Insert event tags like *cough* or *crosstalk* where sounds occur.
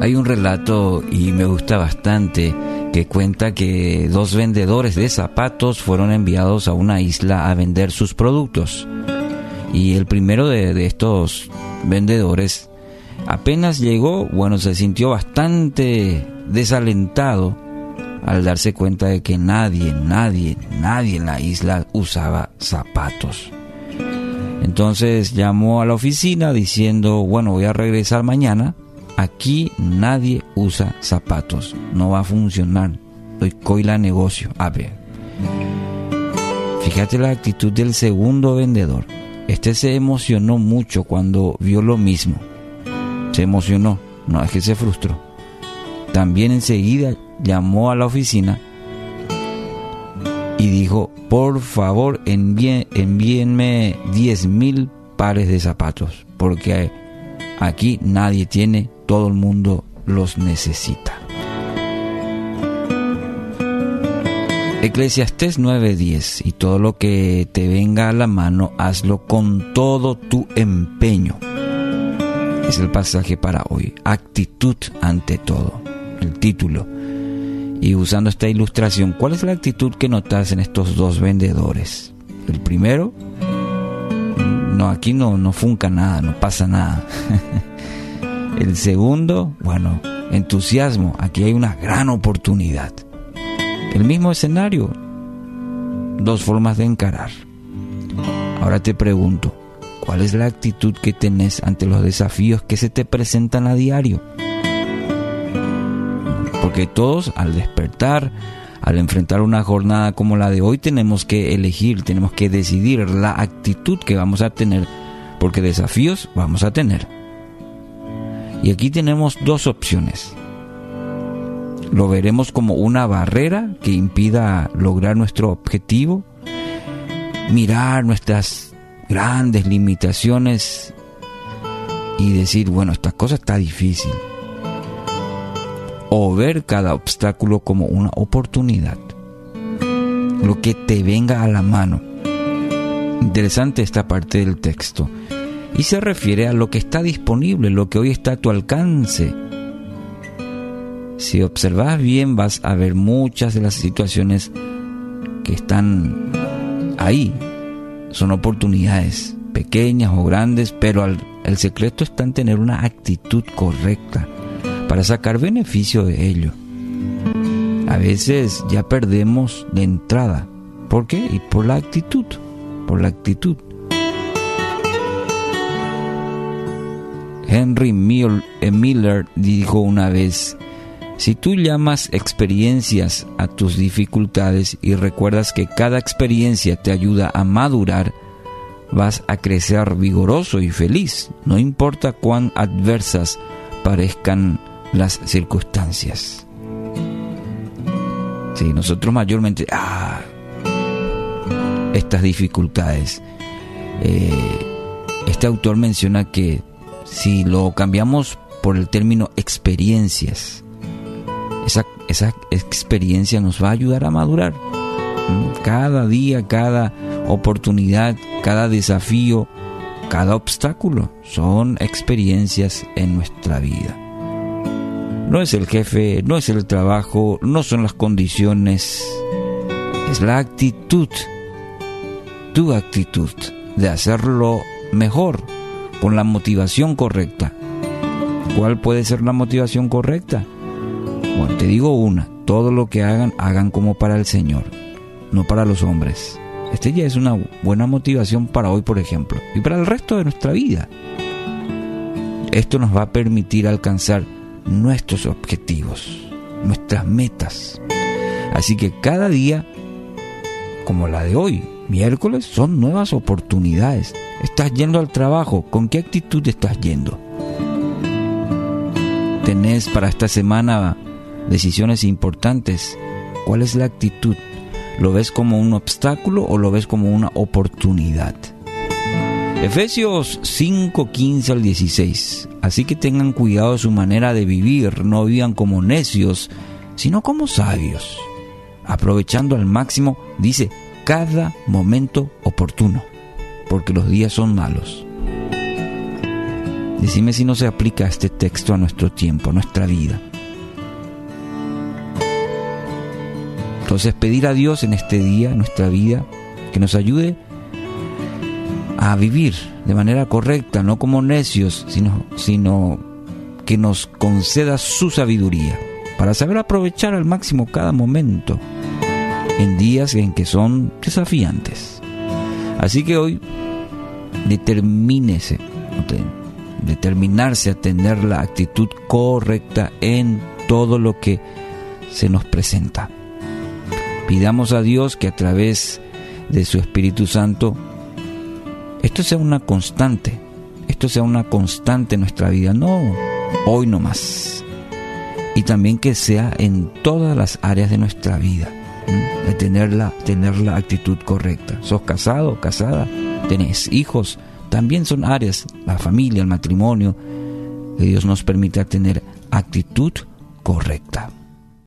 Hay un relato y me gusta bastante que cuenta que dos vendedores de zapatos fueron enviados a una isla a vender sus productos. Y el primero de, estos vendedores apenas llegó, bueno, se sintió bastante desalentado al darse cuenta de que nadie, nadie, nadie en la isla usaba zapatos. Entonces llamó a la oficina diciendo, bueno, voy a regresar mañana Aquí nadie usa zapatos. No va a funcionar. Doy coila negocio. A ver. Fíjate la actitud del segundo vendedor. Este se emocionó mucho cuando vio lo mismo. Se emocionó. No es que se frustró. También enseguida llamó a la oficina y dijo, por favor envíenme 10 mil pares de zapatos, porque aquí nadie tiene todo el mundo los necesita. Eclesiastés 9:10 y todo lo que te venga a la mano, hazlo con todo tu empeño. Es el pasaje para hoy. Actitud ante todo. El título. Y usando esta ilustración, ¿cuál es la actitud que notas en estos dos vendedores? El primero, no, aquí no, no funca nada, no pasa nada. *laughs* El segundo, bueno, entusiasmo. Aquí hay una gran oportunidad. El mismo escenario, dos formas de encarar. Ahora te pregunto, ¿cuál es la actitud que tenés ante los desafíos que se te presentan a diario? Porque todos al despertar, al enfrentar una jornada como la de hoy, tenemos que elegir, tenemos que decidir la actitud que vamos a tener, porque desafíos vamos a tener. Y aquí tenemos dos opciones. Lo veremos como una barrera que impida lograr nuestro objetivo, mirar nuestras grandes limitaciones y decir, bueno, esta cosa está difícil. O ver cada obstáculo como una oportunidad. Lo que te venga a la mano. Interesante esta parte del texto y se refiere a lo que está disponible, lo que hoy está a tu alcance. Si observas bien vas a ver muchas de las situaciones que están ahí. Son oportunidades pequeñas o grandes, pero el secreto está en tener una actitud correcta para sacar beneficio de ello. A veces ya perdemos de entrada. ¿Por qué? Y por la actitud, por la actitud. Henry eh, Miller dijo una vez, si tú llamas experiencias a tus dificultades y recuerdas que cada experiencia te ayuda a madurar, vas a crecer vigoroso y feliz, no importa cuán adversas parezcan las circunstancias. Sí, nosotros mayormente, ah, estas dificultades. Eh, este autor menciona que si lo cambiamos por el término experiencias, esa, esa experiencia nos va a ayudar a madurar. ¿Mm? Cada día, cada oportunidad, cada desafío, cada obstáculo son experiencias en nuestra vida. No es el jefe, no es el trabajo, no son las condiciones, es la actitud, tu actitud de hacerlo mejor con la motivación correcta. ¿Cuál puede ser la motivación correcta? Bueno, te digo una, todo lo que hagan, hagan como para el Señor, no para los hombres. Este ya es una buena motivación para hoy, por ejemplo, y para el resto de nuestra vida. Esto nos va a permitir alcanzar nuestros objetivos, nuestras metas. Así que cada día, como la de hoy, miércoles, son nuevas oportunidades ¿Estás yendo al trabajo? ¿Con qué actitud estás yendo? ¿Tenés para esta semana decisiones importantes? ¿Cuál es la actitud? ¿Lo ves como un obstáculo o lo ves como una oportunidad? Efesios 5, 15 al 16. Así que tengan cuidado de su manera de vivir, no vivan como necios, sino como sabios, aprovechando al máximo, dice, cada momento oportuno porque los días son malos. Decime si no se aplica este texto a nuestro tiempo, a nuestra vida. Entonces pedir a Dios en este día, en nuestra vida, que nos ayude a vivir de manera correcta, no como necios, sino, sino que nos conceda su sabiduría para saber aprovechar al máximo cada momento en días en que son desafiantes. Así que hoy determínese, determinarse a tener la actitud correcta en todo lo que se nos presenta. Pidamos a Dios que a través de su Espíritu Santo esto sea una constante, esto sea una constante en nuestra vida, no hoy no más. Y también que sea en todas las áreas de nuestra vida, de tener la, tener la actitud correcta. ¿Sos casado, casada? ¿Tenés hijos? También son áreas, la familia, el matrimonio, que Dios nos permita tener actitud correcta.